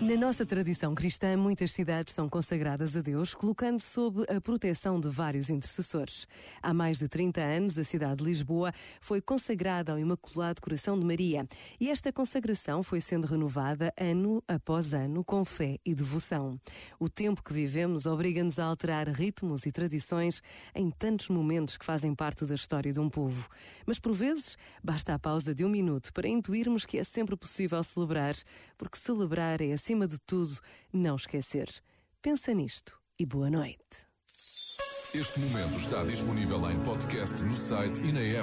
Na nossa tradição cristã, muitas cidades são consagradas a Deus, colocando sob a proteção de vários intercessores. Há mais de 30 anos, a cidade de Lisboa foi consagrada ao Imaculado Coração de Maria, e esta consagração foi sendo renovada ano após ano com fé e devoção. O tempo que vivemos obriga-nos a alterar ritmos e tradições em tantos momentos que fazem parte da história de um povo. Mas por vezes, basta a pausa de um minuto para intuirmos que é sempre possível celebrar, porque celebrar é acima de tudo, não esquecer. Pensa nisto e boa noite. Este momento está disponível em podcast no site e na app.